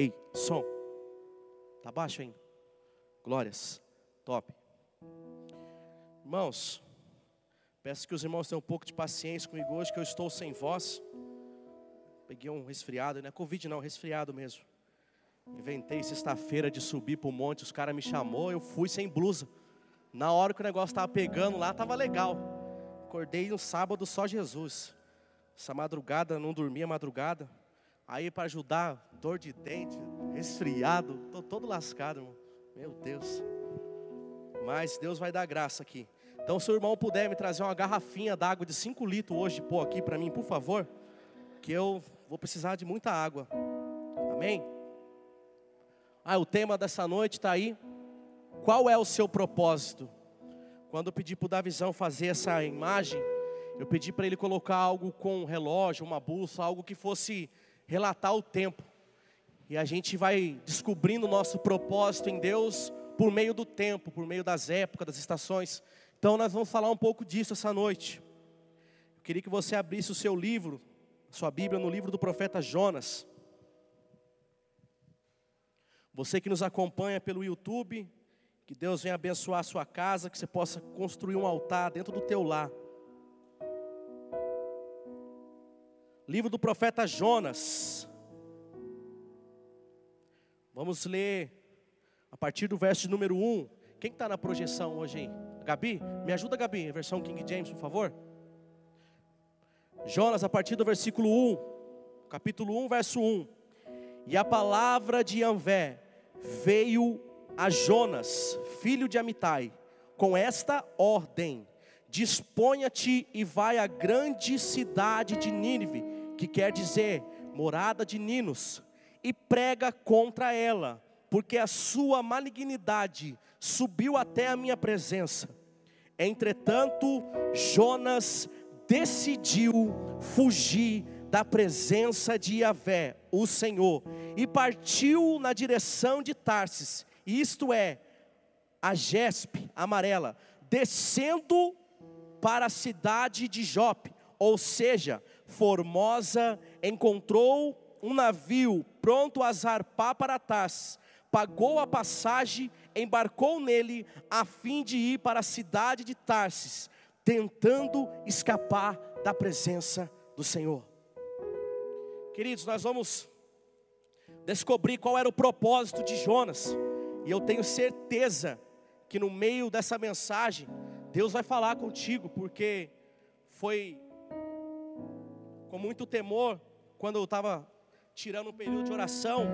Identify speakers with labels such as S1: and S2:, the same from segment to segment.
S1: Ei, som. Tá baixo ainda. Glórias. Top. Irmãos, peço que os irmãos tenham um pouco de paciência comigo hoje, que eu estou sem voz. Peguei um resfriado, não é Covid não, resfriado mesmo. Inventei sexta-feira de subir para o monte, os caras me chamou, eu fui sem blusa. Na hora que o negócio estava pegando lá, estava legal. Acordei no sábado só Jesus. Essa madrugada, não dormia madrugada. Aí para ajudar, dor de dente, resfriado, estou todo lascado, irmão. Meu Deus. Mas Deus vai dar graça aqui. Então, se o irmão puder me trazer uma garrafinha d'água de 5 litros hoje, pô, aqui para mim, por favor, que eu vou precisar de muita água. Amém? Ah, o tema dessa noite está aí. Qual é o seu propósito? Quando eu pedi para o Davizão fazer essa imagem, eu pedi para ele colocar algo com um relógio, uma bússola, algo que fosse relatar o tempo. E a gente vai descobrindo o nosso propósito em Deus por meio do tempo, por meio das épocas, das estações. Então nós vamos falar um pouco disso essa noite. Eu queria que você abrisse o seu livro, sua Bíblia, no livro do profeta Jonas. Você que nos acompanha pelo YouTube, que Deus venha abençoar a sua casa, que você possa construir um altar dentro do teu lar. Livro do profeta Jonas. Vamos ler a partir do verso número 1. Quem está na projeção hoje aí? Gabi? Me ajuda, Gabi, versão King James, por favor. Jonas, a partir do versículo 1, capítulo 1, verso 1. E a palavra de Anvé veio a Jonas, filho de Amitai, com esta ordem: Disponha-te e vai à grande cidade de Nínive, que quer dizer morada de Ninos, e prega contra ela, porque a sua malignidade subiu até a minha presença. Entretanto, Jonas decidiu fugir da presença de Yahvé, o Senhor, e partiu na direção de Tarsis, isto é, a Gespe amarela, descendo para a cidade de Jope, ou seja, Formosa encontrou um navio pronto a zarpar para Tarsis, pagou a passagem, embarcou nele a fim de ir para a cidade de Tarsis, tentando escapar da presença do Senhor. Queridos, nós vamos descobrir qual era o propósito de Jonas, e eu tenho certeza que no meio dessa mensagem, Deus vai falar contigo, porque foi com muito temor, quando eu estava tirando um período de oração,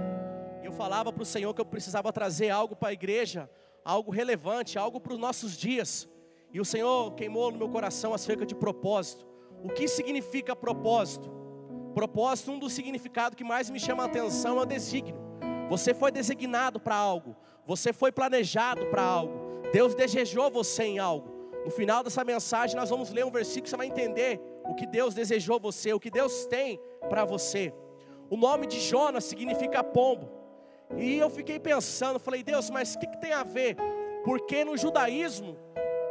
S1: eu falava para o Senhor que eu precisava trazer algo para a igreja, algo relevante, algo para os nossos dias. E o Senhor queimou no meu coração acerca de propósito. O que significa propósito? Propósito, um dos significados que mais me chama a atenção é o desígnio. Você foi designado para algo, você foi planejado para algo, Deus desejou você em algo. No final dessa mensagem, nós vamos ler um versículo, você vai entender o que Deus desejou você, o que Deus tem para você. O nome de Jonas significa pombo. E eu fiquei pensando, falei, Deus, mas o que, que, tem a ver? Porque no judaísmo,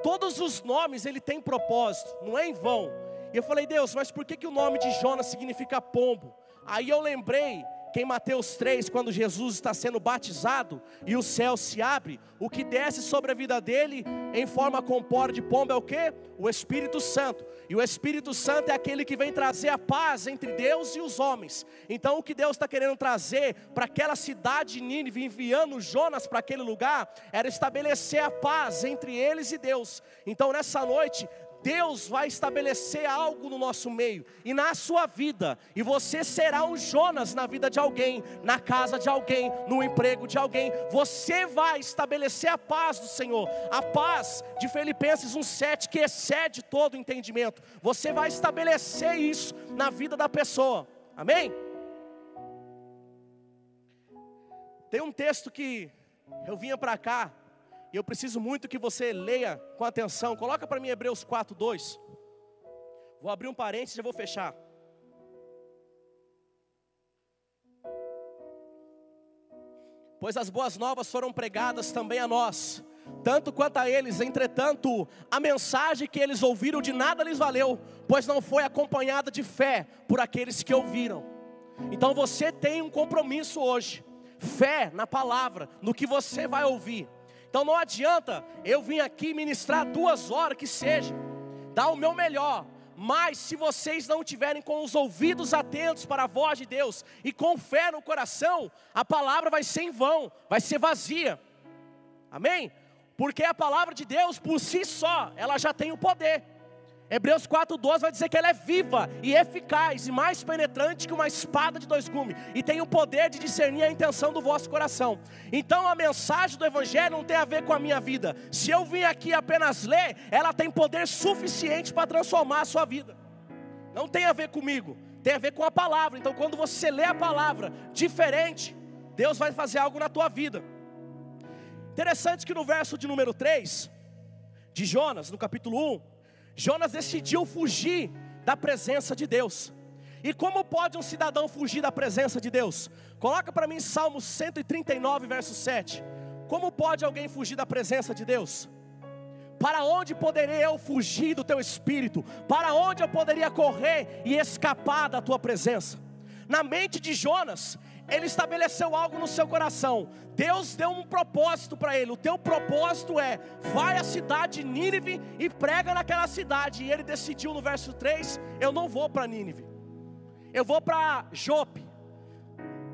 S1: todos os nomes ele tem propósito, não é em vão. E eu falei, Deus, mas por que, que o nome de Jonas significa pombo? Aí eu lembrei que em Mateus 3, quando Jesus está sendo batizado e o céu se abre, o que desce sobre a vida dele em forma compora de pombo é o que? O Espírito Santo. E o Espírito Santo é aquele que vem trazer a paz entre Deus e os homens. Então o que Deus está querendo trazer para aquela cidade de Nínive, enviando Jonas para aquele lugar, era estabelecer a paz entre eles e Deus. Então nessa noite, Deus vai estabelecer algo no nosso meio e na sua vida, e você será um Jonas na vida de alguém, na casa de alguém, no emprego de alguém. Você vai estabelecer a paz do Senhor, a paz de Filipenses 1:7 que excede todo entendimento. Você vai estabelecer isso na vida da pessoa. Amém? Tem um texto que eu vinha para cá e eu preciso muito que você leia com atenção. Coloca para mim Hebreus 4, 2. Vou abrir um parênteses e vou fechar. Pois as boas novas foram pregadas também a nós, tanto quanto a eles, entretanto, a mensagem que eles ouviram de nada lhes valeu, pois não foi acompanhada de fé por aqueles que ouviram. Então você tem um compromisso hoje fé na palavra, no que você vai ouvir. Então não adianta eu vir aqui ministrar duas horas que seja, dar o meu melhor, mas se vocês não tiverem com os ouvidos atentos para a voz de Deus e com fé no coração, a palavra vai ser em vão, vai ser vazia. Amém? Porque a palavra de Deus por si só, ela já tem o poder. Hebreus 4,12 vai dizer que ela é viva e eficaz e mais penetrante que uma espada de dois gumes, e tem o poder de discernir a intenção do vosso coração. Então a mensagem do Evangelho não tem a ver com a minha vida. Se eu vim aqui apenas ler, ela tem poder suficiente para transformar a sua vida. Não tem a ver comigo, tem a ver com a palavra. Então quando você lê a palavra diferente, Deus vai fazer algo na tua vida. Interessante que no verso de número 3 de Jonas, no capítulo 1, Jonas decidiu fugir da presença de Deus. E como pode um cidadão fugir da presença de Deus? Coloca para mim Salmo 139, verso 7. Como pode alguém fugir da presença de Deus? Para onde poderei eu fugir do teu espírito? Para onde eu poderia correr e escapar da tua presença? Na mente de Jonas, ele estabeleceu algo no seu coração. Deus deu um propósito para ele. O teu propósito é: vai à cidade de Nínive e prega naquela cidade. E ele decidiu no verso 3: eu não vou para Nínive, eu vou para Jope.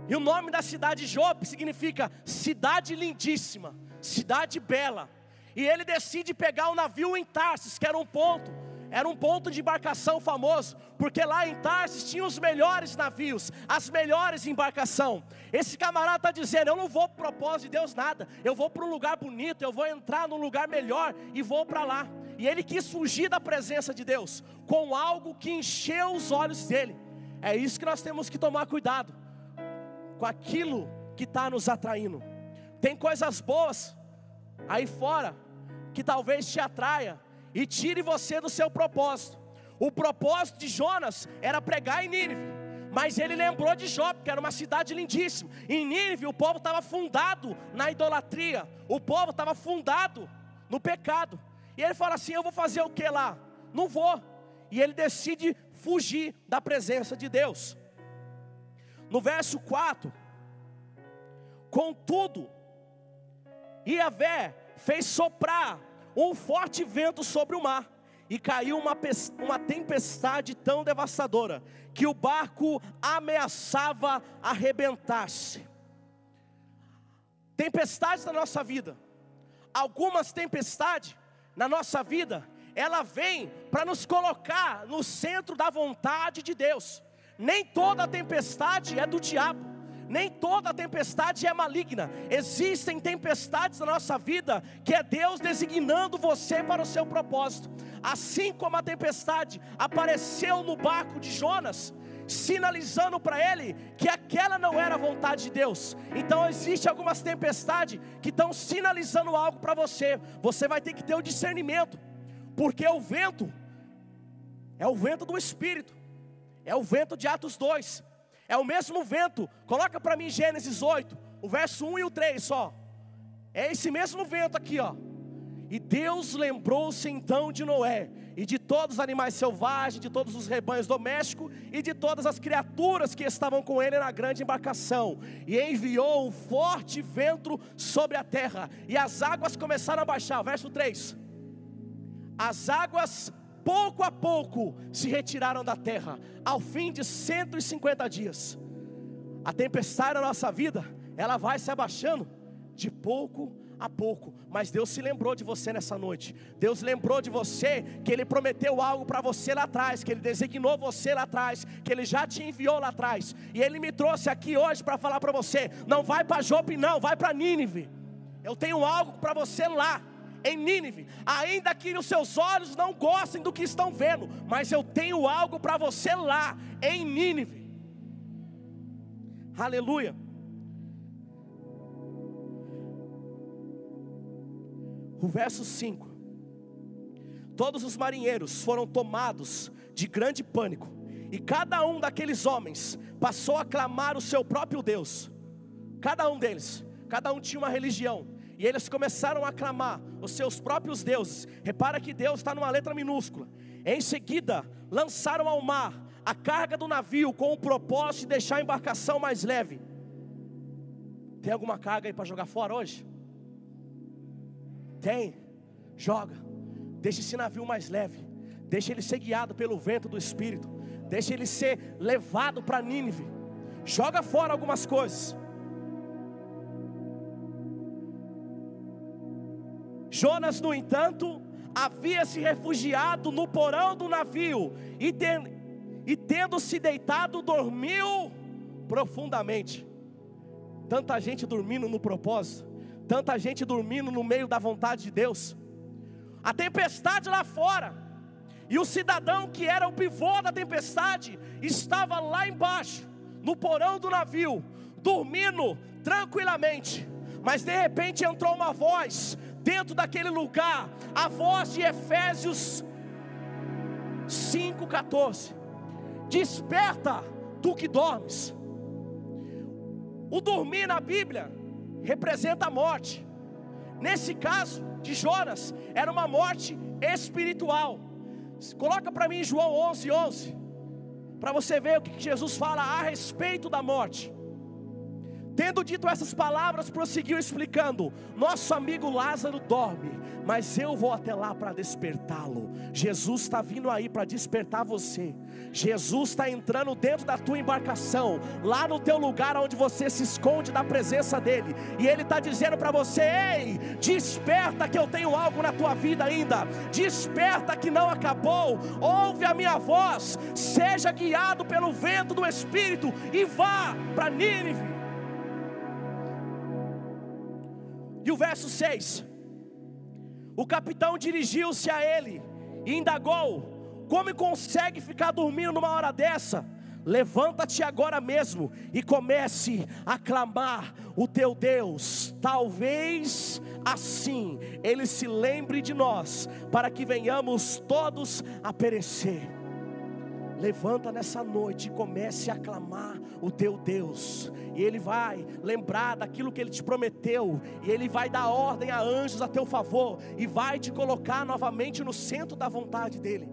S1: E o nome da cidade Jope significa cidade lindíssima, cidade bela. E ele decide pegar o navio em Tarsis, que era um ponto era um ponto de embarcação famoso, porque lá em Tarsis tinha os melhores navios, as melhores embarcação. Esse camarada está dizendo: Eu não vou para o propósito de Deus nada, eu vou para um lugar bonito, eu vou entrar num lugar melhor e vou para lá. E ele quis fugir da presença de Deus com algo que encheu os olhos dele. É isso que nós temos que tomar cuidado com aquilo que está nos atraindo. Tem coisas boas aí fora que talvez te atraia e tire você do seu propósito. O propósito de Jonas era pregar em Nínive, mas ele lembrou de Jó, que era uma cidade lindíssima. Em Nínive o povo estava fundado na idolatria, o povo estava fundado no pecado. E ele fala assim: Eu vou fazer o que lá? Não vou. E ele decide fugir da presença de Deus. No verso 4, contudo, Iavé fez soprar um forte vento sobre o mar, e caiu uma, uma tempestade tão devastadora, que o barco ameaçava arrebentar-se. Tempestades na nossa vida, algumas tempestades na nossa vida, ela vem para nos colocar no centro da vontade de Deus. Nem toda tempestade é do diabo nem toda tempestade é maligna. Existem tempestades na nossa vida que é Deus designando você para o seu propósito. Assim como a tempestade apareceu no barco de Jonas, sinalizando para ele que aquela não era a vontade de Deus. Então existe algumas tempestades que estão sinalizando algo para você. Você vai ter que ter o discernimento, porque o vento é o vento do Espírito, é o vento de Atos 2. É o mesmo vento. Coloca para mim Gênesis 8, o verso 1 e o 3 só. É esse mesmo vento aqui, ó. E Deus lembrou-se então de Noé e de todos os animais selvagens, de todos os rebanhos domésticos e de todas as criaturas que estavam com ele na grande embarcação. E enviou um forte vento sobre a terra, e as águas começaram a baixar. Verso 3: As águas pouco a pouco se retiraram da terra, ao fim de 150 dias. A tempestade na nossa vida, ela vai se abaixando de pouco a pouco, mas Deus se lembrou de você nessa noite. Deus lembrou de você que Ele prometeu algo para você lá atrás, que Ele designou você lá atrás, que Ele já te enviou lá atrás, e Ele me trouxe aqui hoje para falar para você: não vai para Jope, não, vai para Nínive. Eu tenho algo para você lá em Nínive, ainda que os seus olhos não gostem do que estão vendo, mas eu tenho algo para você lá em Nínive. Aleluia. O verso 5. Todos os marinheiros foram tomados de grande pânico, e cada um daqueles homens passou a clamar o seu próprio Deus. Cada um deles, cada um tinha uma religião, e eles começaram a clamar os seus próprios deuses. Repara que Deus está numa letra minúscula. Em seguida, lançaram ao mar a carga do navio com o propósito de deixar a embarcação mais leve. Tem alguma carga aí para jogar fora hoje? Tem. Joga. Deixa esse navio mais leve. Deixa ele ser guiado pelo vento do Espírito. Deixa ele ser levado para Nínive. Joga fora algumas coisas. Jonas, no entanto, havia se refugiado no porão do navio e, ten, e tendo se deitado, dormiu profundamente. Tanta gente dormindo no propósito, tanta gente dormindo no meio da vontade de Deus. A tempestade lá fora, e o cidadão que era o pivô da tempestade estava lá embaixo, no porão do navio, dormindo tranquilamente. Mas de repente entrou uma voz dentro daquele lugar, a voz de Efésios 5,14: Desperta, tu que dormes. O dormir na Bíblia representa a morte. Nesse caso de Jonas, era uma morte espiritual. Coloca para mim João 11, 11, para você ver o que Jesus fala a respeito da morte. Tendo dito essas palavras, prosseguiu explicando: Nosso amigo Lázaro dorme, mas eu vou até lá para despertá-lo. Jesus está vindo aí para despertar você. Jesus está entrando dentro da tua embarcação, lá no teu lugar onde você se esconde da presença dele, e ele está dizendo para você: Ei, desperta que eu tenho algo na tua vida ainda. Desperta que não acabou. Ouve a minha voz. Seja guiado pelo vento do Espírito e vá para Nínive. E o verso 6: O capitão dirigiu-se a ele e indagou: Como consegue ficar dormindo numa hora dessa? Levanta-te agora mesmo e comece a clamar o teu Deus. Talvez assim ele se lembre de nós, para que venhamos todos a perecer. Levanta nessa noite e comece a clamar o teu Deus, e Ele vai lembrar daquilo que Ele te prometeu, e Ele vai dar ordem a anjos a teu favor, e vai te colocar novamente no centro da vontade dEle.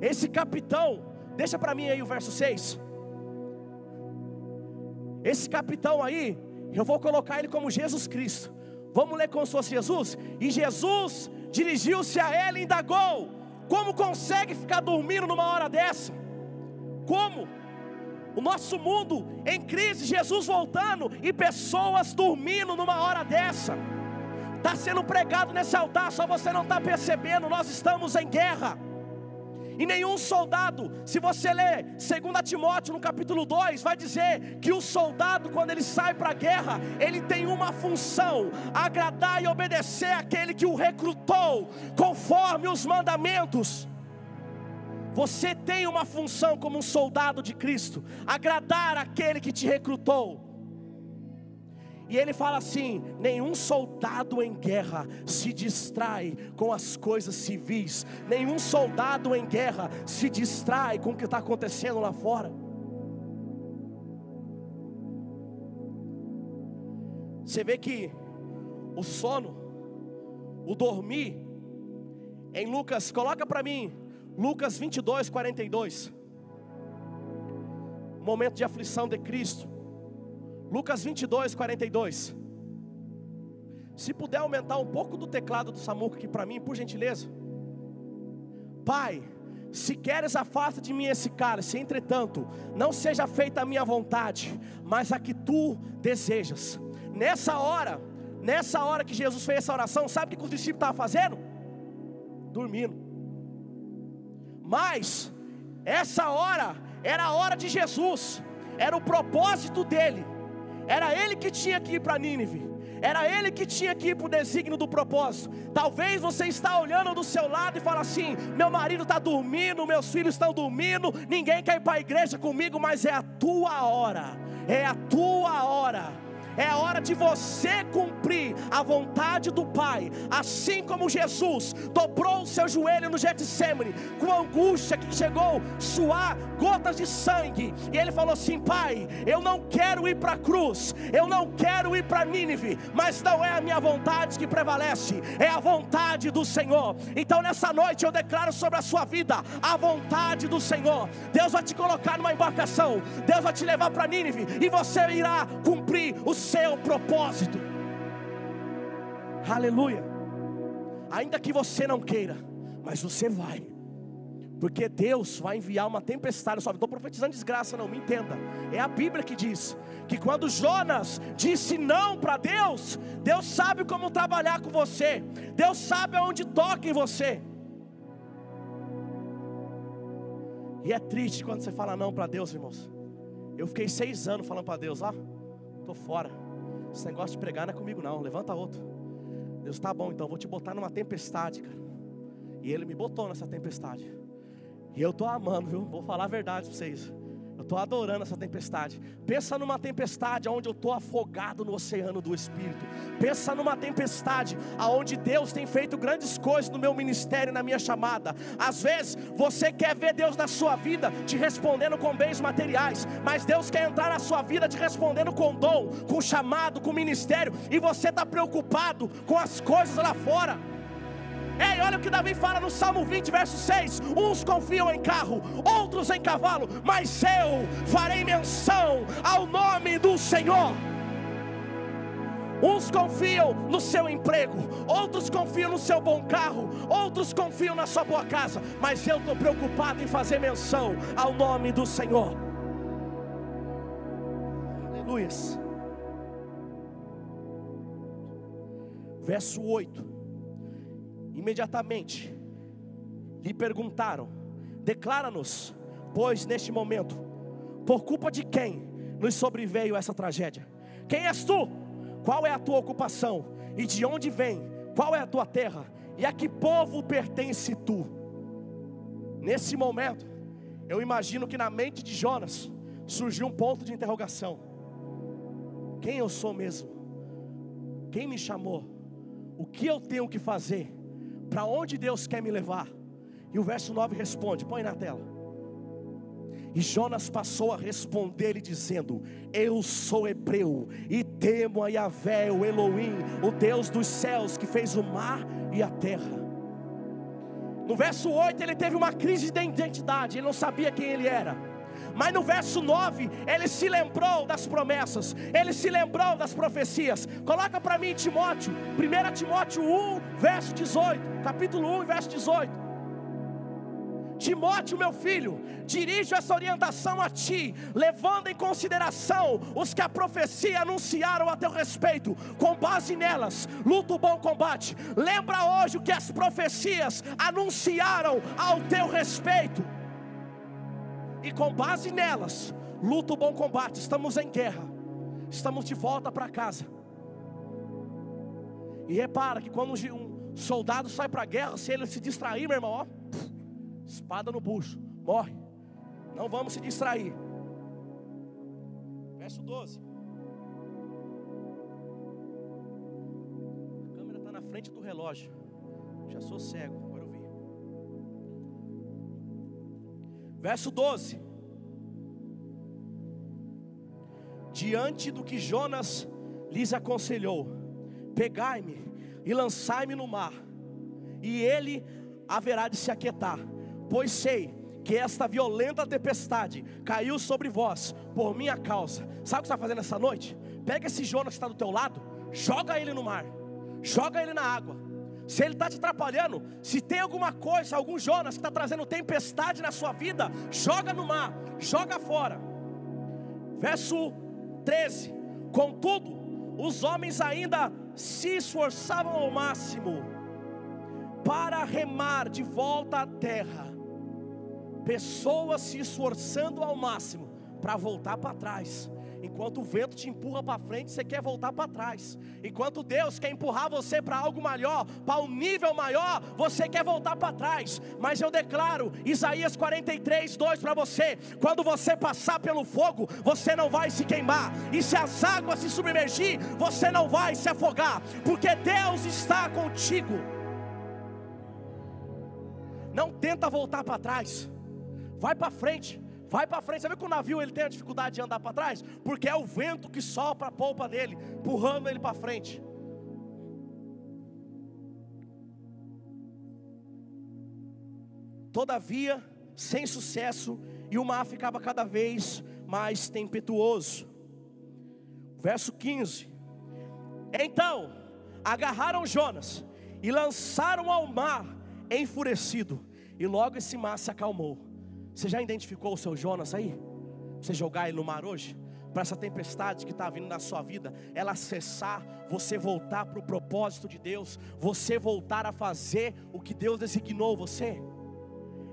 S1: Esse capitão, deixa para mim aí o verso 6. Esse capitão aí, eu vou colocar ele como Jesus Cristo. Vamos ler como se fosse Jesus? E Jesus dirigiu-se a ele e indagou: Como consegue ficar dormindo numa hora dessa? Como? O nosso mundo em crise, Jesus voltando e pessoas dormindo numa hora dessa. Está sendo pregado nesse altar, só você não está percebendo. Nós estamos em guerra. E nenhum soldado, se você ler 2 Timóteo no capítulo 2, vai dizer que o soldado, quando ele sai para a guerra, ele tem uma função: agradar e obedecer aquele que o recrutou, conforme os mandamentos. Você tem uma função como um soldado de Cristo: agradar aquele que te recrutou. E ele fala assim: nenhum soldado em guerra se distrai com as coisas civis, nenhum soldado em guerra se distrai com o que está acontecendo lá fora. Você vê que o sono, o dormir, em Lucas, coloca para mim, Lucas 22, 42. Momento de aflição de Cristo. Lucas 22, 42. Se puder aumentar um pouco do teclado do Samuco aqui para mim, por gentileza. Pai, se queres afasta de mim esse cálice, entretanto, não seja feita a minha vontade, mas a que tu desejas. Nessa hora, nessa hora que Jesus fez essa oração, sabe o que os discípulos estavam fazendo? Dormindo. Mas essa hora era a hora de Jesus, era o propósito dele, era ele que tinha que ir para Nínive. Era ele que tinha que ir para o desígnio do propósito. Talvez você está olhando do seu lado e fala assim: meu marido está dormindo, meus filhos estão dormindo, ninguém quer ir para a igreja comigo, mas é a tua hora, é a tua hora é a hora de você cumprir a vontade do Pai, assim como Jesus dobrou o seu joelho no Getsemane, com angústia que chegou suar gotas de sangue, e ele falou assim: Pai, eu não quero ir para a cruz, eu não quero ir para Nínive, mas não é a minha vontade que prevalece, é a vontade do Senhor. Então nessa noite eu declaro sobre a sua vida a vontade do Senhor. Deus vai te colocar numa embarcação, Deus vai te levar para Nínive, e você irá cumprir cumprir o seu propósito. Aleluia. Ainda que você não queira, mas você vai. Porque Deus vai enviar uma tempestade Não estou profetizando desgraça, não, me entenda. É a Bíblia que diz que quando Jonas disse não para Deus, Deus sabe como trabalhar com você, Deus sabe aonde toca em você. E é triste quando você fala não para Deus, irmãos. Eu fiquei seis anos falando para Deus: ó, oh, tô fora. Esse negócio de pregar não é comigo, não. Levanta outro. Deus, tá bom, então vou te botar numa tempestade, cara. E Ele me botou nessa tempestade. E eu estou amando, viu? Vou falar a verdade para vocês. Eu estou adorando essa tempestade. Pensa numa tempestade onde eu estou afogado no oceano do Espírito. Pensa numa tempestade onde Deus tem feito grandes coisas no meu ministério, na minha chamada. Às vezes você quer ver Deus na sua vida te respondendo com bens materiais, mas Deus quer entrar na sua vida te respondendo com dom, com chamado, com ministério, e você está preocupado com as coisas lá fora. Ei, olha o que Davi fala no Salmo 20, verso 6: Uns confiam em carro, outros em cavalo, mas eu farei menção ao nome do Senhor. Uns confiam no seu emprego, outros confiam no seu bom carro, outros confiam na sua boa casa, mas eu estou preocupado em fazer menção ao nome do Senhor. Aleluia. Verso 8 imediatamente lhe perguntaram: Declara-nos, pois neste momento, por culpa de quem nos sobreveio essa tragédia? Quem és tu? Qual é a tua ocupação? E de onde vem? Qual é a tua terra? E a que povo pertence tu? Nesse momento, eu imagino que na mente de Jonas surgiu um ponto de interrogação: Quem eu sou mesmo? Quem me chamou? O que eu tenho que fazer para onde Deus quer me levar? E o verso 9 responde, põe na tela. E Jonas passou a responder-lhe dizendo: Eu sou hebreu e temo a Yahvé, o Elohim, o Deus dos céus que fez o mar e a terra. No verso 8 ele teve uma crise de identidade, ele não sabia quem ele era. Mas no verso 9, ele se lembrou das promessas, ele se lembrou das profecias. Coloca para mim Timóteo, 1 Timóteo 1, verso 18, capítulo 1, verso 18. Timóteo, meu filho, dirijo essa orientação a ti, levando em consideração os que a profecia anunciaram a teu respeito, com base nelas, luta o bom combate. Lembra hoje o que as profecias anunciaram ao teu respeito e com base nelas, luta o bom combate. Estamos em guerra, estamos de volta para casa. E repara que quando um soldado sai para a guerra, se ele se distrair, meu irmão, ó, espada no bucho, morre. Não vamos se distrair. Verso 12. A câmera está na frente do relógio. Já sou cego. Verso 12. Diante do que Jonas lhes aconselhou: Pegai-me e lançai-me no mar, e ele haverá de se aquietar, pois sei que esta violenta tempestade caiu sobre vós por minha causa. Sabe o que está fazendo essa noite? Pega esse Jonas que está do teu lado, joga ele no mar, joga ele na água, se ele está te atrapalhando, se tem alguma coisa, algum Jonas que está trazendo tempestade na sua vida, joga no mar, joga fora. Verso 13: Contudo, os homens ainda se esforçavam ao máximo para remar de volta à terra. Pessoas se esforçando ao máximo para voltar para trás. Enquanto o vento te empurra para frente, você quer voltar para trás. Enquanto Deus quer empurrar você para algo maior, para um nível maior, você quer voltar para trás. Mas eu declaro Isaías 43, 2 para você: quando você passar pelo fogo, você não vai se queimar, e se as águas se submergir, você não vai se afogar, porque Deus está contigo. Não tenta voltar para trás, vai para frente. Vai para frente. Você vê que o navio ele tem a dificuldade de andar para trás? Porque é o vento que sopra a polpa dele, empurrando ele para frente. Todavia, sem sucesso, e o mar ficava cada vez mais tempestuoso. Verso 15. Então agarraram Jonas e lançaram ao mar enfurecido, e logo esse mar se acalmou. Você já identificou o seu Jonas aí? Você jogar ele no mar hoje? Para essa tempestade que está vindo na sua vida, ela cessar, você voltar para o propósito de Deus, você voltar a fazer o que Deus designou você.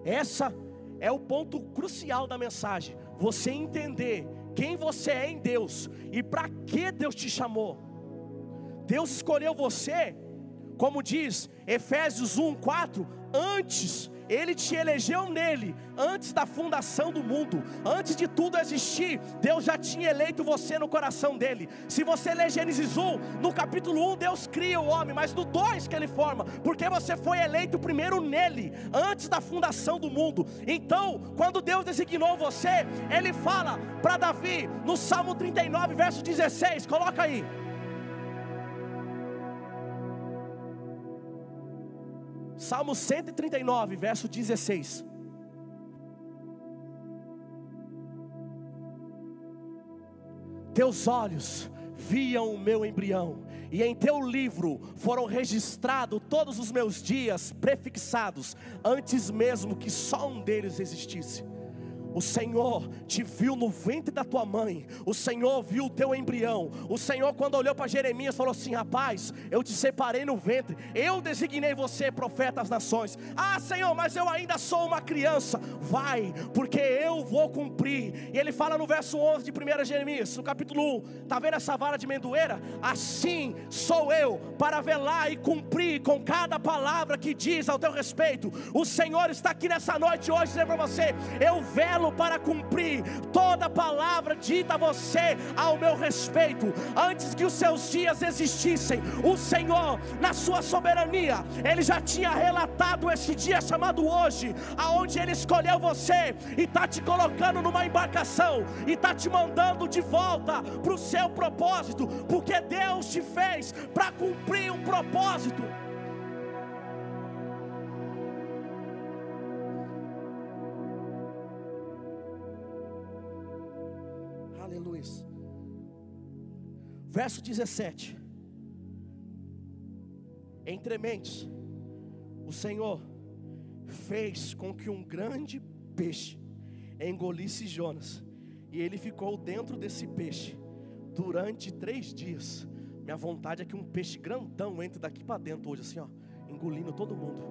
S1: Essa é o ponto crucial da mensagem. Você entender quem você é em Deus e para que Deus te chamou. Deus escolheu você, como diz Efésios 1:4, antes ele te elegeu nele, antes da fundação do mundo, antes de tudo existir, Deus já tinha eleito você no coração dele. Se você ler Gênesis 1, no capítulo 1, Deus cria o homem, mas no 2 que ele forma, porque você foi eleito primeiro nele, antes da fundação do mundo. Então, quando Deus designou você, ele fala para Davi, no Salmo 39, verso 16, coloca aí. Salmo 139, verso 16. Teus olhos viam o meu embrião, e em teu livro foram registrados todos os meus dias prefixados, antes mesmo que só um deles existisse. O Senhor te viu no ventre da tua mãe. O Senhor viu o teu embrião. O Senhor, quando olhou para Jeremias, falou assim: Rapaz, eu te separei no ventre. Eu designei você profeta às nações. Ah, Senhor, mas eu ainda sou uma criança. Vai, porque eu vou cumprir. E ele fala no verso 11 de 1 Jeremias, no capítulo 1. Está vendo essa vara de mendoeira? Assim sou eu, para velar e cumprir com cada palavra que diz ao teu respeito. O Senhor está aqui nessa noite hoje dizendo para você: Eu velo para cumprir toda palavra dita a você ao meu respeito. Antes que os seus dias existissem, o Senhor, na sua soberania, Ele já tinha relatado esse dia chamado hoje, aonde Ele escolheu você e está te colocando numa embarcação e está te mandando de volta para o seu propósito, porque Deus te fez para cumprir um propósito. Verso 17: Entre mentes, o Senhor fez com que um grande peixe engolisse Jonas, e ele ficou dentro desse peixe durante três dias. Minha vontade é que um peixe grandão entre daqui para dentro hoje, assim, ó, engolindo todo mundo,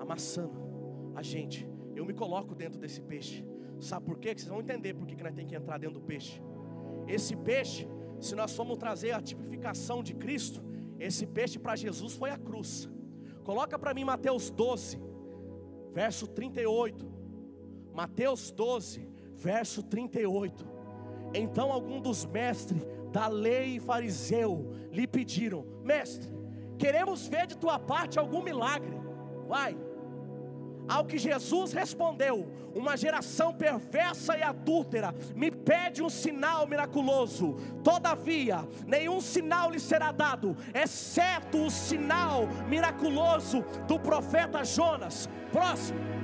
S1: amassando a gente. Eu me coloco dentro desse peixe. Sabe por quê? Que vocês vão entender por que nós temos que entrar dentro do peixe. Esse peixe se nós formos trazer a tipificação de Cristo, esse peixe para Jesus foi a cruz. Coloca para mim Mateus 12, verso 38. Mateus 12, verso 38. Então algum dos mestres da lei e fariseu lhe pediram: Mestre, queremos ver de tua parte algum milagre. Vai. Ao que Jesus respondeu: Uma geração perversa e adúltera me pede um sinal miraculoso. Todavia, nenhum sinal lhe será dado, exceto o sinal miraculoso do profeta Jonas. Próximo.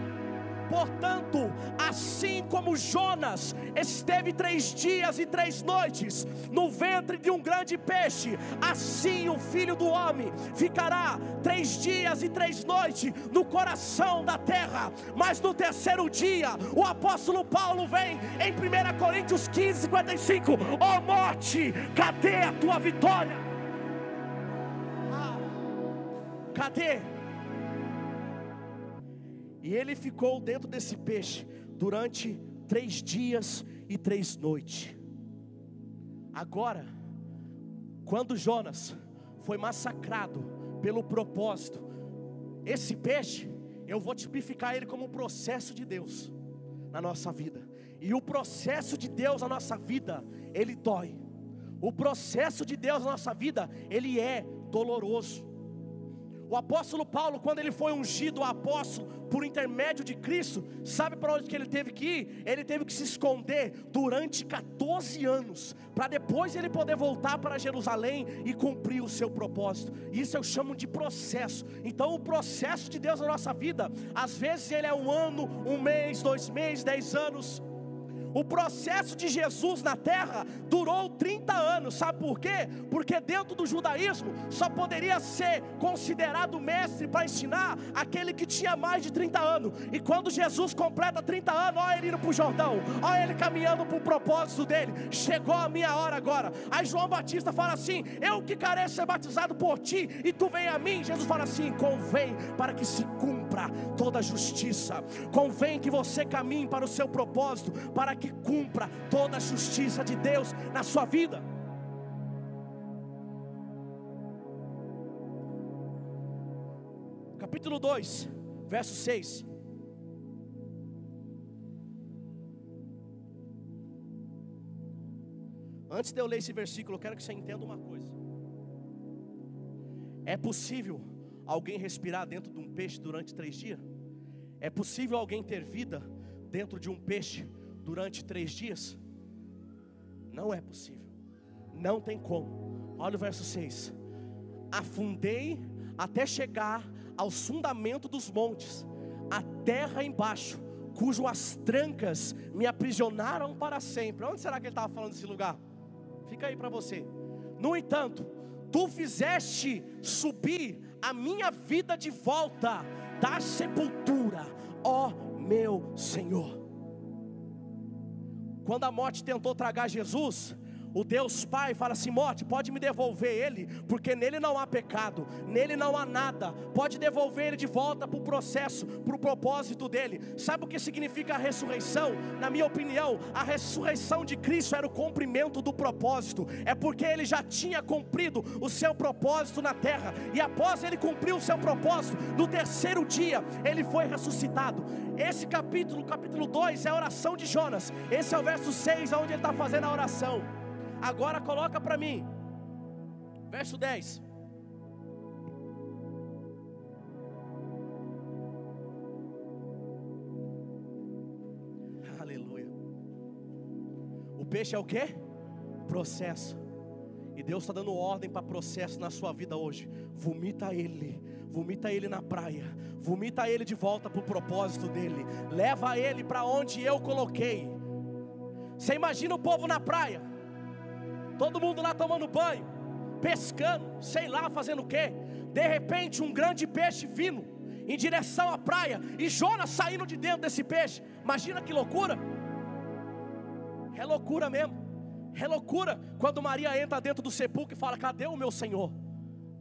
S1: Portanto, assim como Jonas esteve três dias e três noites no ventre de um grande peixe, assim o filho do homem ficará três dias e três noites no coração da terra. Mas no terceiro dia, o apóstolo Paulo vem em 1 Coríntios 15, 55: Ó oh morte, cadê a tua vitória? Ah, cadê? E ele ficou dentro desse peixe durante três dias e três noites. Agora, quando Jonas foi massacrado pelo propósito, esse peixe, eu vou tipificar ele como um processo de Deus na nossa vida. E o processo de Deus na nossa vida, ele dói. O processo de Deus na nossa vida, ele é doloroso. O apóstolo Paulo, quando ele foi ungido apóstolo por intermédio de Cristo, sabe para onde que ele teve que ir? Ele teve que se esconder durante 14 anos, para depois ele poder voltar para Jerusalém e cumprir o seu propósito. Isso eu chamo de processo. Então, o processo de Deus na nossa vida, às vezes ele é um ano, um mês, dois meses, dez anos. O processo de Jesus na terra durou 30 anos, sabe por quê? Porque dentro do judaísmo só poderia ser considerado mestre para ensinar aquele que tinha mais de 30 anos. E quando Jesus completa 30 anos, olha ele indo para o Jordão, olha ele caminhando para o propósito dele. Chegou a minha hora agora. Aí João Batista fala assim: Eu que careço ser batizado por ti, e tu vem a mim. Jesus fala assim: Convém para que se cumpra toda a justiça. Convém que você caminhe para o seu propósito, para que cumpra toda a justiça de Deus na sua vida. Capítulo 2, verso 6. Antes de eu ler esse versículo, eu quero que você entenda uma coisa. É possível alguém respirar dentro de um peixe durante três dias? É possível alguém ter vida dentro de um peixe durante três dias? Não é possível, não tem como. Olha o verso 6: Afundei até chegar aos fundamentos dos montes, a terra embaixo, cujas trancas me aprisionaram para sempre. Onde será que ele estava falando desse lugar? Fica aí para você. No entanto, tu fizeste subir a minha vida de volta da sepultura, ó meu Senhor. Quando a morte tentou tragar Jesus, o Deus Pai fala assim: morte, pode me devolver ele, porque nele não há pecado, nele não há nada. Pode devolver ele de volta para o processo, para o propósito dele. Sabe o que significa a ressurreição? Na minha opinião, a ressurreição de Cristo era o cumprimento do propósito, é porque ele já tinha cumprido o seu propósito na terra, e após ele cumprir o seu propósito, no terceiro dia ele foi ressuscitado. Esse capítulo, capítulo 2, é a oração de Jonas. Esse é o verso 6, onde ele está fazendo a oração. Agora coloca para mim, verso 10. Aleluia. O peixe é o que? Processo. E Deus está dando ordem para processo na sua vida hoje. Vomita ele, vomita ele na praia, vomita ele de volta para o propósito dele, leva ele para onde eu coloquei. Você imagina o povo na praia? Todo mundo lá tomando banho, pescando, sei lá, fazendo o quê. De repente, um grande peixe vindo em direção à praia e Jonas saindo de dentro desse peixe. Imagina que loucura! É loucura mesmo. É loucura quando Maria entra dentro do sepulcro e fala: Cadê o meu Senhor?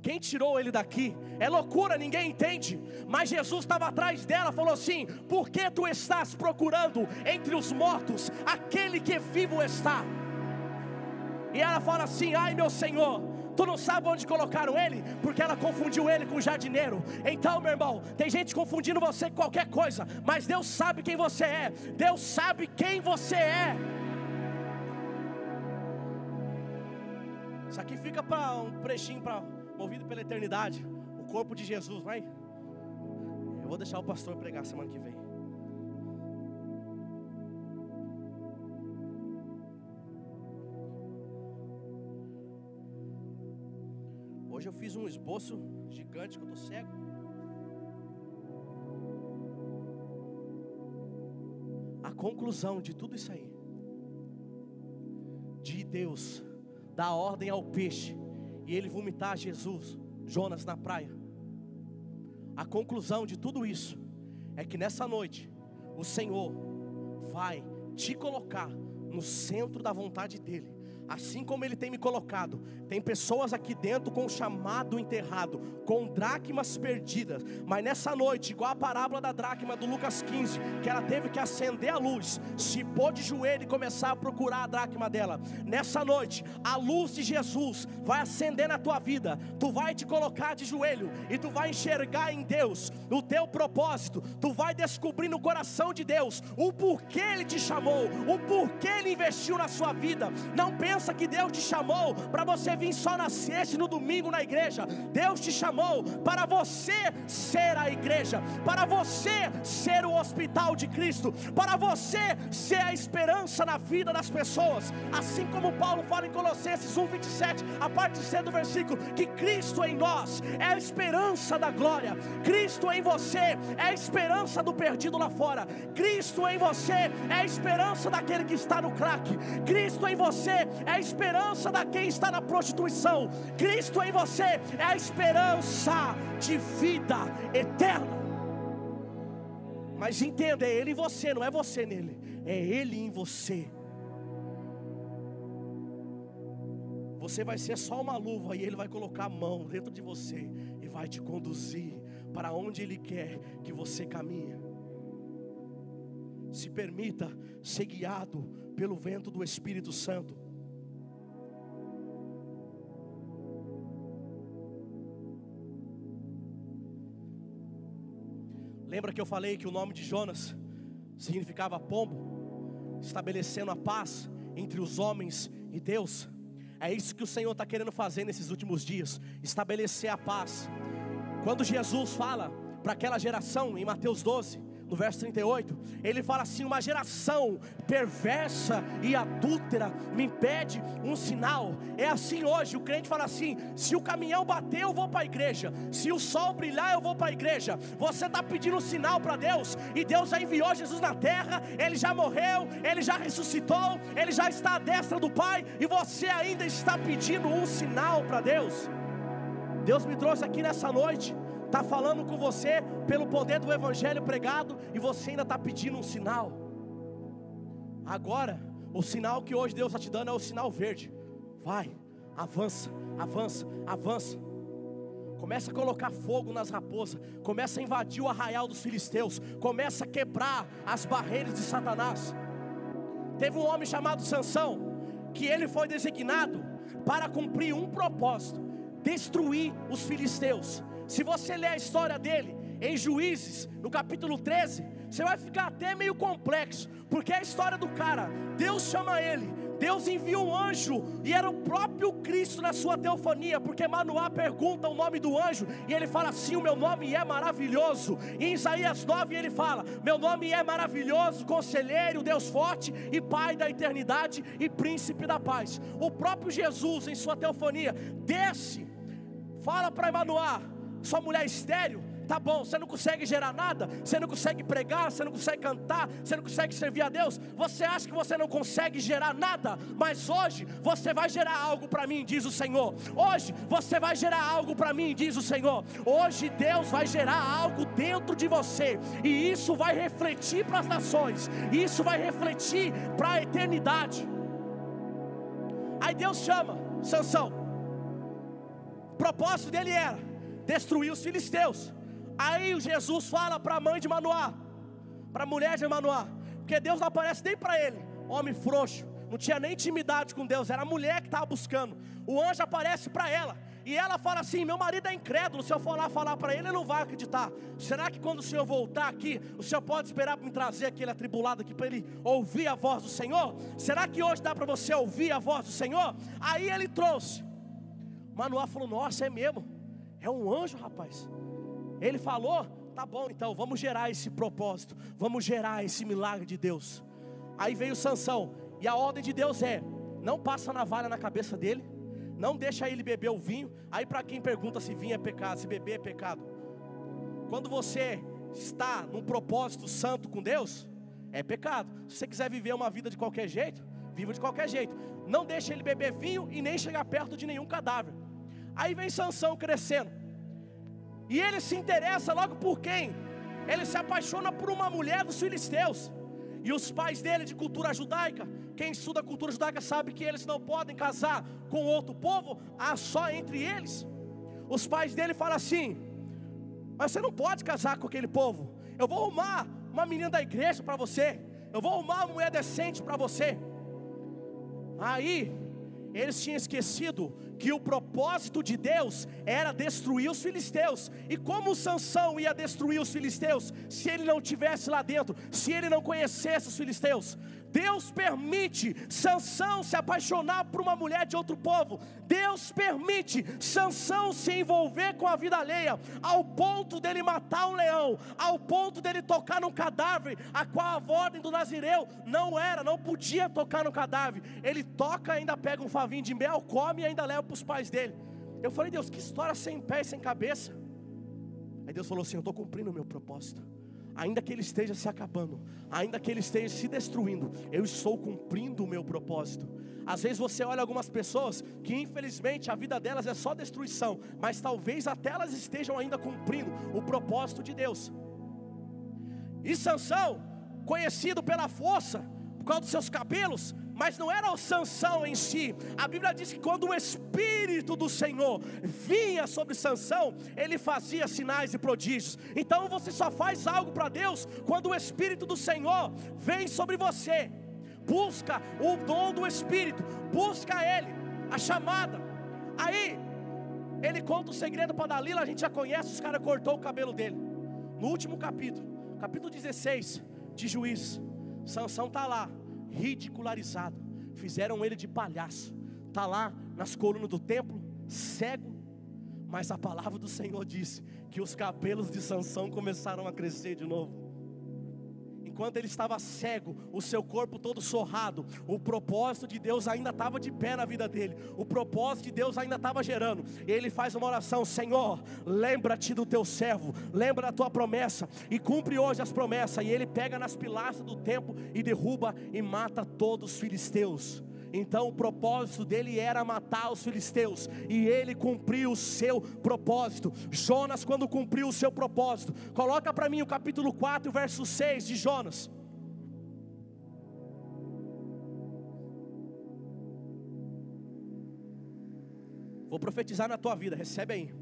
S1: Quem tirou ele daqui? É loucura, ninguém entende. Mas Jesus estava atrás dela, falou assim: Por que tu estás procurando entre os mortos aquele que vivo está? E ela fala assim: Ai meu Senhor, tu não sabe onde colocaram ele, porque ela confundiu ele com o jardineiro. Então, meu irmão, tem gente confundindo você com qualquer coisa, mas Deus sabe quem você é, Deus sabe quem você é. Isso aqui fica para um prechinho para movido pela eternidade, o corpo de Jesus, vai. Eu vou deixar o pastor pregar semana que vem. Hoje eu fiz um esboço gigante que eu estou cego. A conclusão de tudo isso aí, de Deus dar ordem ao peixe e ele vomitar Jesus, Jonas na praia. A conclusão de tudo isso é que nessa noite o Senhor vai te colocar no centro da vontade dele assim como Ele tem me colocado. Tem pessoas aqui dentro com chamado enterrado, com dracmas perdidas, mas nessa noite, igual a parábola da dracma do Lucas 15, que ela teve que acender a luz, se pôr de joelho e começar a procurar a dracma dela. Nessa noite, a luz de Jesus vai acender na tua vida, tu vai te colocar de joelho e tu vai enxergar em Deus o teu propósito, tu vai descobrir no coração de Deus o porquê Ele te chamou, o porquê Ele investiu na sua vida. Não pense pensa que Deus te chamou para você vir só na sexta e no domingo na igreja. Deus te chamou para você ser a igreja, para você ser o hospital de Cristo, para você ser a esperança na vida das pessoas. Assim como Paulo fala em Colossenses 1:27, a parte C do versículo, que Cristo em nós é a esperança da glória. Cristo em você é a esperança do perdido lá fora. Cristo em você é a esperança daquele que está no crack. Cristo em você é a esperança da quem está na prostituição. Cristo em você é a esperança de vida eterna. Mas entenda, é Ele em você, não é você nele, é Ele em você. Você vai ser só uma luva e Ele vai colocar a mão dentro de você e vai te conduzir para onde Ele quer que você caminhe. Se permita ser guiado pelo vento do Espírito Santo. Lembra que eu falei que o nome de Jonas significava pombo, estabelecendo a paz entre os homens e Deus? É isso que o Senhor está querendo fazer nesses últimos dias estabelecer a paz. Quando Jesus fala para aquela geração em Mateus 12, no verso 38, ele fala assim: Uma geração perversa e adúltera me pede um sinal. É assim hoje, o crente fala assim: se o caminhão bater, eu vou para a igreja, se o sol brilhar, eu vou para a igreja. Você está pedindo um sinal para Deus, e Deus já enviou Jesus na terra, ele já morreu, ele já ressuscitou, ele já está à destra do Pai, e você ainda está pedindo um sinal para Deus. Deus me trouxe aqui nessa noite está falando com você pelo poder do Evangelho pregado e você ainda está pedindo um sinal. Agora, o sinal que hoje Deus está te dando é o sinal verde. Vai, avança, avança, avança. Começa a colocar fogo nas raposas, começa a invadir o arraial dos filisteus, começa a quebrar as barreiras de Satanás. Teve um homem chamado Sansão, que ele foi designado para cumprir um propósito: destruir os filisteus. Se você ler a história dele em Juízes, no capítulo 13, você vai ficar até meio complexo, porque é a história do cara. Deus chama ele, Deus envia um anjo, e era o próprio Cristo na sua teofania, porque Manoá pergunta o nome do anjo, e ele fala assim: O meu nome é maravilhoso. E em Isaías 9 ele fala: Meu nome é maravilhoso, conselheiro, Deus forte e Pai da eternidade e príncipe da paz. O próprio Jesus, em sua teofania, desce, fala para Manoá sua mulher estéreo, tá bom, você não consegue gerar nada, você não consegue pregar, você não consegue cantar, você não consegue servir a Deus, você acha que você não consegue gerar nada, mas hoje você vai gerar algo para mim, diz o Senhor. Hoje você vai gerar algo para mim, diz o Senhor. Hoje Deus vai gerar algo dentro de você, e isso vai refletir para as nações, isso vai refletir para a eternidade. Aí Deus chama Sansão. O propósito dele era destruir os filisteus. Aí Jesus fala para a mãe de Manoá, para a mulher de Manoá, porque Deus não aparece nem para ele, homem frouxo, não tinha nem intimidade com Deus, era a mulher que estava buscando. O anjo aparece para ela, e ela fala assim: Meu marido é incrédulo, se eu for lá falar para ele, ele não vai acreditar. Será que quando o Senhor voltar aqui, o Senhor pode esperar para me trazer aquele atribulado aqui para ele ouvir a voz do Senhor? Será que hoje dá para você ouvir a voz do Senhor? Aí ele trouxe. Manoá falou: Nossa, é mesmo. É um anjo, rapaz. Ele falou: tá bom, então vamos gerar esse propósito, vamos gerar esse milagre de Deus. Aí veio Sansão, e a ordem de Deus é: não passa navalha na cabeça dele, não deixa ele beber o vinho. Aí para quem pergunta se vinho é pecado, se beber é pecado. Quando você está num propósito santo com Deus, é pecado. Se você quiser viver uma vida de qualquer jeito, viva de qualquer jeito. Não deixa ele beber vinho e nem chegar perto de nenhum cadáver. Aí vem Sansão crescendo. E ele se interessa logo por quem? Ele se apaixona por uma mulher dos filisteus. E os pais dele de cultura judaica, quem estuda cultura judaica sabe que eles não podem casar com outro povo, há só entre eles. Os pais dele falam assim: Mas você não pode casar com aquele povo. Eu vou arrumar uma menina da igreja para você. Eu vou arrumar uma mulher decente para você. Aí eles tinham esquecido que o propósito de Deus era destruir os filisteus. E como Sansão ia destruir os filisteus se ele não tivesse lá dentro, se ele não conhecesse os filisteus? Deus permite Sansão se apaixonar por uma mulher de outro povo. Deus permite Sansão se envolver com a vida alheia, ao ponto dele matar um leão, ao ponto dele tocar num cadáver, a qual a ordem do Nazireu não era, não podia tocar no cadáver. Ele toca, ainda pega um favinho de mel, come e ainda leva para os pais dele. Eu falei, Deus, que história sem pé e sem cabeça. Aí Deus falou assim: Eu estou cumprindo o meu propósito ainda que ele esteja se acabando, ainda que ele esteja se destruindo, eu estou cumprindo o meu propósito. Às vezes você olha algumas pessoas que infelizmente a vida delas é só destruição, mas talvez até elas estejam ainda cumprindo o propósito de Deus. E Sansão, conhecido pela força, por causa dos seus cabelos, mas não era o Sansão em si. A Bíblia diz que quando o Espírito do Senhor vinha sobre Sansão, ele fazia sinais e prodígios. Então você só faz algo para Deus quando o Espírito do Senhor vem sobre você. Busca o dom do Espírito, busca Ele, a chamada. Aí, ele conta o segredo para Dalila, a gente já conhece, os caras cortou o cabelo dele. No último capítulo, capítulo 16 de Juízes, Sansão está lá, ridicularizado, fizeram ele de palhaço, está lá nas colunas do templo, cego, mas a palavra do Senhor disse que os cabelos de Sansão começaram a crescer de novo enquanto ele estava cego, o seu corpo todo sorrado, o propósito de Deus ainda estava de pé na vida dele, o propósito de Deus ainda estava gerando. Ele faz uma oração: Senhor, lembra-te do teu servo, lembra da tua promessa e cumpre hoje as promessas. E ele pega nas pilastras do templo e derruba e mata todos os filisteus. Então o propósito dele era matar os filisteus, e ele cumpriu o seu propósito. Jonas, quando cumpriu o seu propósito, coloca para mim o capítulo 4, verso 6 de Jonas. Vou profetizar na tua vida, recebe aí.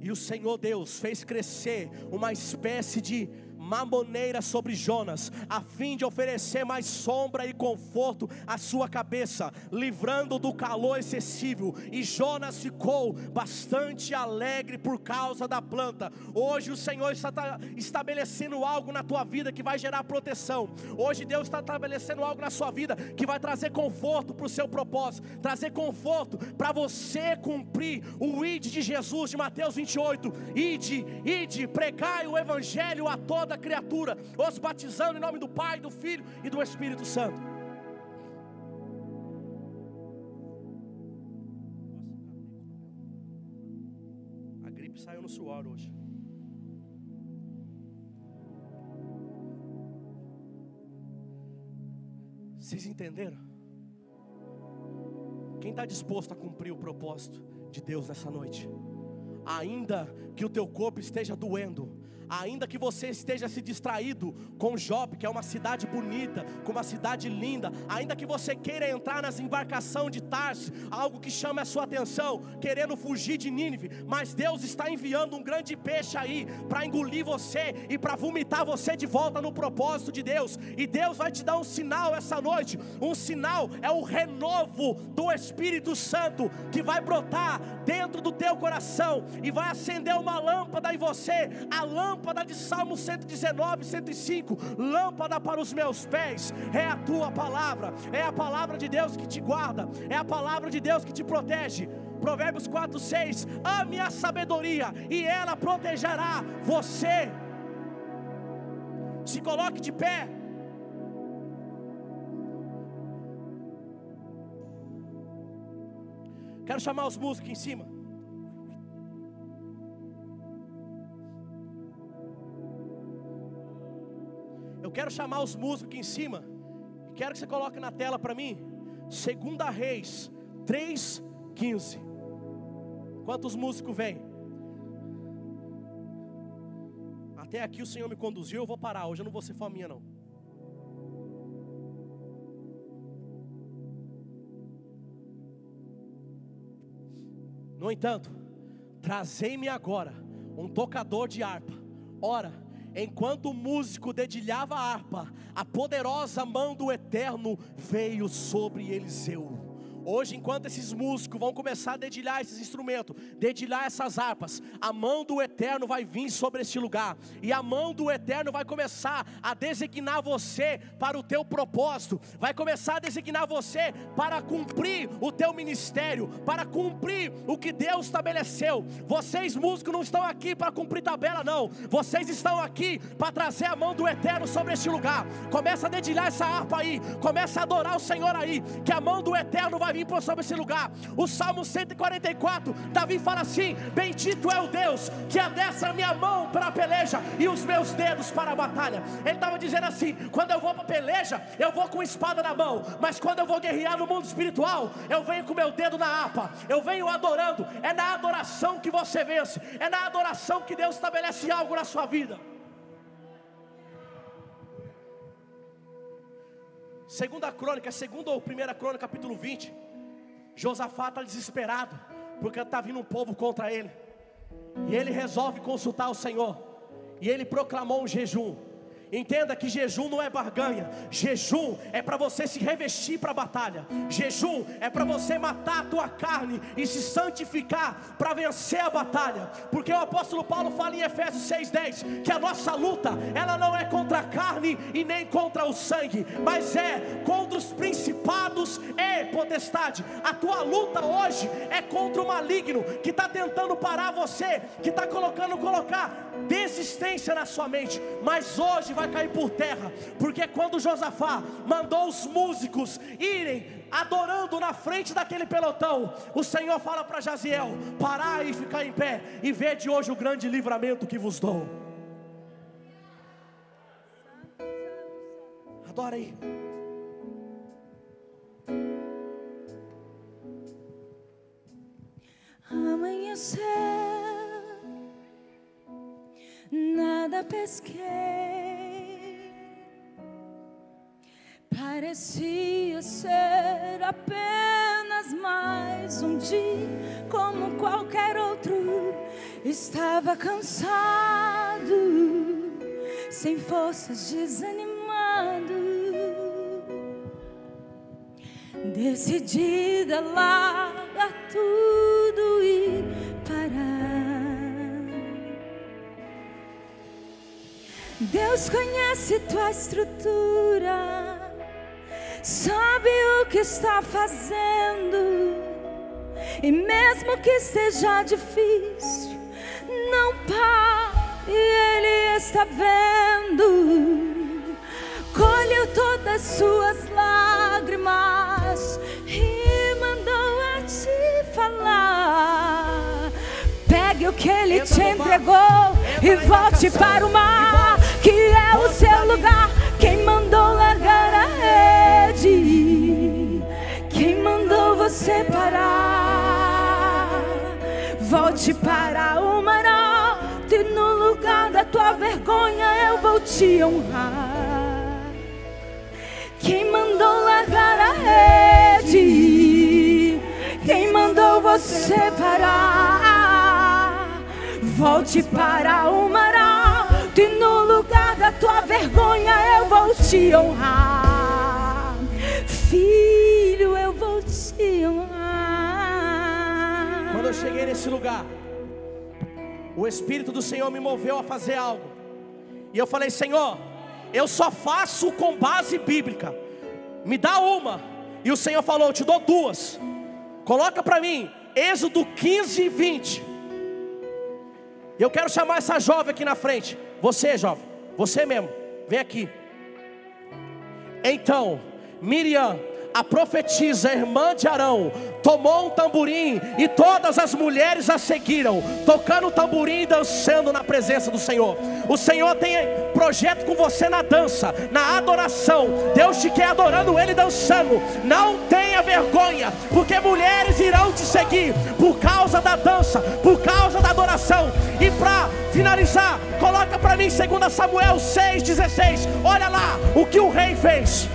S1: E o Senhor Deus fez crescer uma espécie de mamoneira sobre Jonas, a fim de oferecer mais sombra e conforto à sua cabeça, livrando do calor excessivo. E Jonas ficou bastante alegre por causa da planta. Hoje o Senhor está estabelecendo algo na tua vida que vai gerar proteção. Hoje Deus está estabelecendo algo na sua vida que vai trazer conforto para o seu propósito, trazer conforto para você cumprir o id de Jesus de Mateus 28. Ide, ide, pregai o evangelho a toda criatura, os batizando em nome do Pai, do Filho e do Espírito Santo. A gripe saiu no suor hoje. Vocês entenderam? Quem está disposto a cumprir o propósito de Deus nessa noite? Ainda que o teu corpo esteja doendo, ainda que você esteja se distraído com Job, que é uma cidade bonita, com uma cidade linda, ainda que você queira entrar nessa embarcação de Tarsis, algo que chama a sua atenção, querendo fugir de Nínive, mas Deus está enviando um grande peixe aí para engolir você e para vomitar você de volta no propósito de Deus. E Deus vai te dar um sinal essa noite. Um sinal é o renovo do Espírito Santo que vai brotar dentro do teu coração e vai acender uma lâmpada em você, a lâmpada lâmpada de Salmo 119, 105, lâmpada para os meus pés, é a tua palavra, é a palavra de Deus que te guarda, é a palavra de Deus que te protege. Provérbios 4, 6: ame a sabedoria, e ela protegerá você. Se coloque de pé. Quero chamar os músicos em cima. Eu quero chamar os músicos aqui em cima. E quero que você coloque na tela para mim. Segunda Reis 3:15. Quantos músicos vêm? Até aqui o Senhor me conduziu, eu vou parar. Hoje eu não vou ser faminha não. No entanto, trazei-me agora um tocador de harpa. Ora, Enquanto o músico dedilhava a harpa, a poderosa mão do Eterno veio sobre Eliseu. Hoje, enquanto esses músicos vão começar a dedilhar esses instrumentos, dedilhar essas harpas, a mão do Eterno vai vir sobre este lugar, e a mão do Eterno vai começar a designar você para o teu propósito, vai começar a designar você para cumprir o teu ministério, para cumprir o que Deus estabeleceu. Vocês, músicos, não estão aqui para cumprir tabela, não, vocês estão aqui para trazer a mão do Eterno sobre este lugar. Começa a dedilhar essa harpa aí, começa a adorar o Senhor aí, que a mão do Eterno vai vir por sobre esse lugar. O Salmo 144, Davi fala assim: Bendito é o Deus que adestra a minha mão para a peleja e os meus dedos para a batalha. Ele estava dizendo assim: quando eu vou para a peleja, eu vou com espada na mão, mas quando eu vou guerrear no mundo espiritual, eu venho com meu dedo na apa, eu venho adorando. É na adoração que você vence, é na adoração que Deus estabelece algo na sua vida. Segunda crônica, segunda ou primeira crônica, capítulo 20. Josafá está desesperado, porque está vindo um povo contra ele. E ele resolve consultar o Senhor. E ele proclamou um jejum. Entenda que jejum não é barganha. Jejum é para você se revestir para a batalha. Jejum é para você matar a tua carne e se santificar para vencer a batalha. Porque o apóstolo Paulo fala em Efésios 6:10 que a nossa luta, ela não é contra a carne e nem contra o sangue, mas é contra os principados e potestade. A tua luta hoje é contra o maligno que está tentando parar você, que está colocando colocar desistência na sua mente. Mas hoje vai cair por terra, porque quando Josafá mandou os músicos irem adorando na frente daquele pelotão, o Senhor fala para Jaziel: parar e ficar em pé e ver de hoje o grande livramento que vos dou. Adora aí.
S2: Amanhecer, nada pesquei. Parecia ser apenas mais um dia, como qualquer outro. Estava cansado, sem forças, desanimado. Decidida a largar tudo e parar. Deus conhece tua estrutura sabe o que está fazendo. E mesmo que seja difícil, não pare, Ele está vendo. Colheu todas suas lágrimas e mandou a te falar. Pegue o que Ele te entregou e volte para o mar, que é o seu lugar. Quem mandou largar você parar? Volte para o mar alto e no lugar da tua vergonha eu vou te honrar. Quem mandou largar a rede? Quem mandou você parar? Volte para o mar alto e no lugar da tua vergonha eu vou te honrar. Filho,
S1: Quando eu cheguei nesse lugar, o Espírito do Senhor me moveu a fazer algo. E eu falei, Senhor, eu só faço com base bíblica. Me dá uma. E o Senhor falou, eu te dou duas. Coloca para mim, Êxodo 15 e 20. Eu quero chamar essa jovem aqui na frente. Você, jovem, você mesmo, vem aqui. Então, Miriam a profetisa, irmã de Arão, tomou um tamborim e todas as mulheres a seguiram, tocando o tamborim e dançando na presença do Senhor. O Senhor tem projeto com você na dança, na adoração. Deus te quer adorando Ele dançando. Não tenha vergonha, porque mulheres irão te seguir por causa da dança, por causa da adoração. E para finalizar, coloca para mim 2 Samuel 6,16. Olha lá o que o rei fez.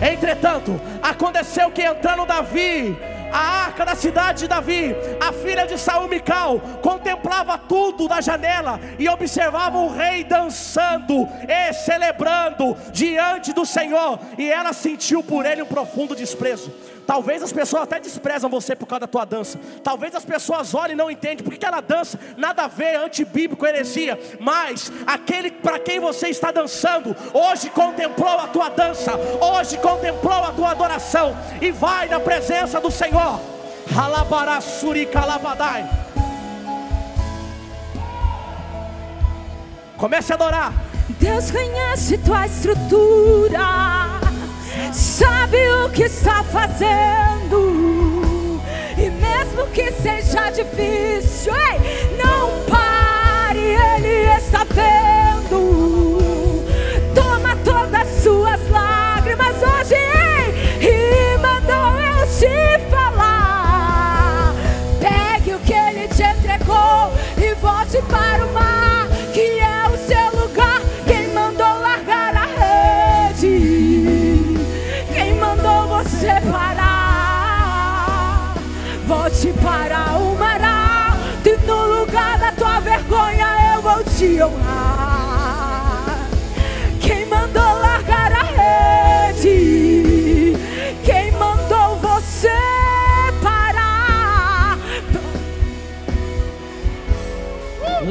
S1: Entretanto, aconteceu que entrando Davi a arca da cidade de Davi, a filha de Saul Mical, contemplava tudo da janela e observava o rei dançando e celebrando diante do Senhor, e ela sentiu por ele um profundo desprezo. Talvez as pessoas até desprezam você por causa da tua dança. Talvez as pessoas olhem e não entendem por que ela dança, nada a ver, antibíblico, heresia. Mas aquele para quem você está dançando, hoje contemplou a tua dança, hoje contemplou a tua adoração e vai na presença do Senhor. Halabarassuri kalabadai. Comece a adorar.
S2: Deus conhece tua estrutura sabe o que está fazendo. E mesmo que seja difícil, ei, não pare,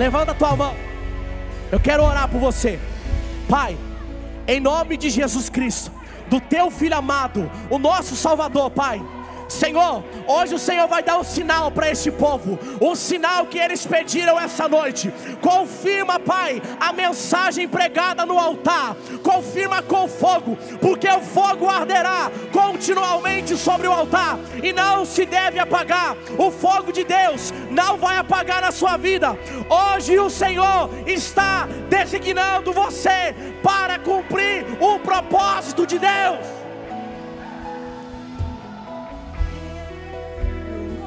S1: Levanta a tua mão. Eu quero orar por você. Pai, em nome de Jesus Cristo, do teu filho amado, o nosso Salvador, Pai. Senhor, hoje o Senhor vai dar um sinal para este povo, um sinal que eles pediram essa noite. Confirma, Pai, a mensagem pregada no altar. Confirma com fogo, porque o fogo arderá continuamente sobre o altar e não se deve apagar. O fogo de Deus não vai apagar na sua vida. Hoje o Senhor está designando você para cumprir o propósito de Deus.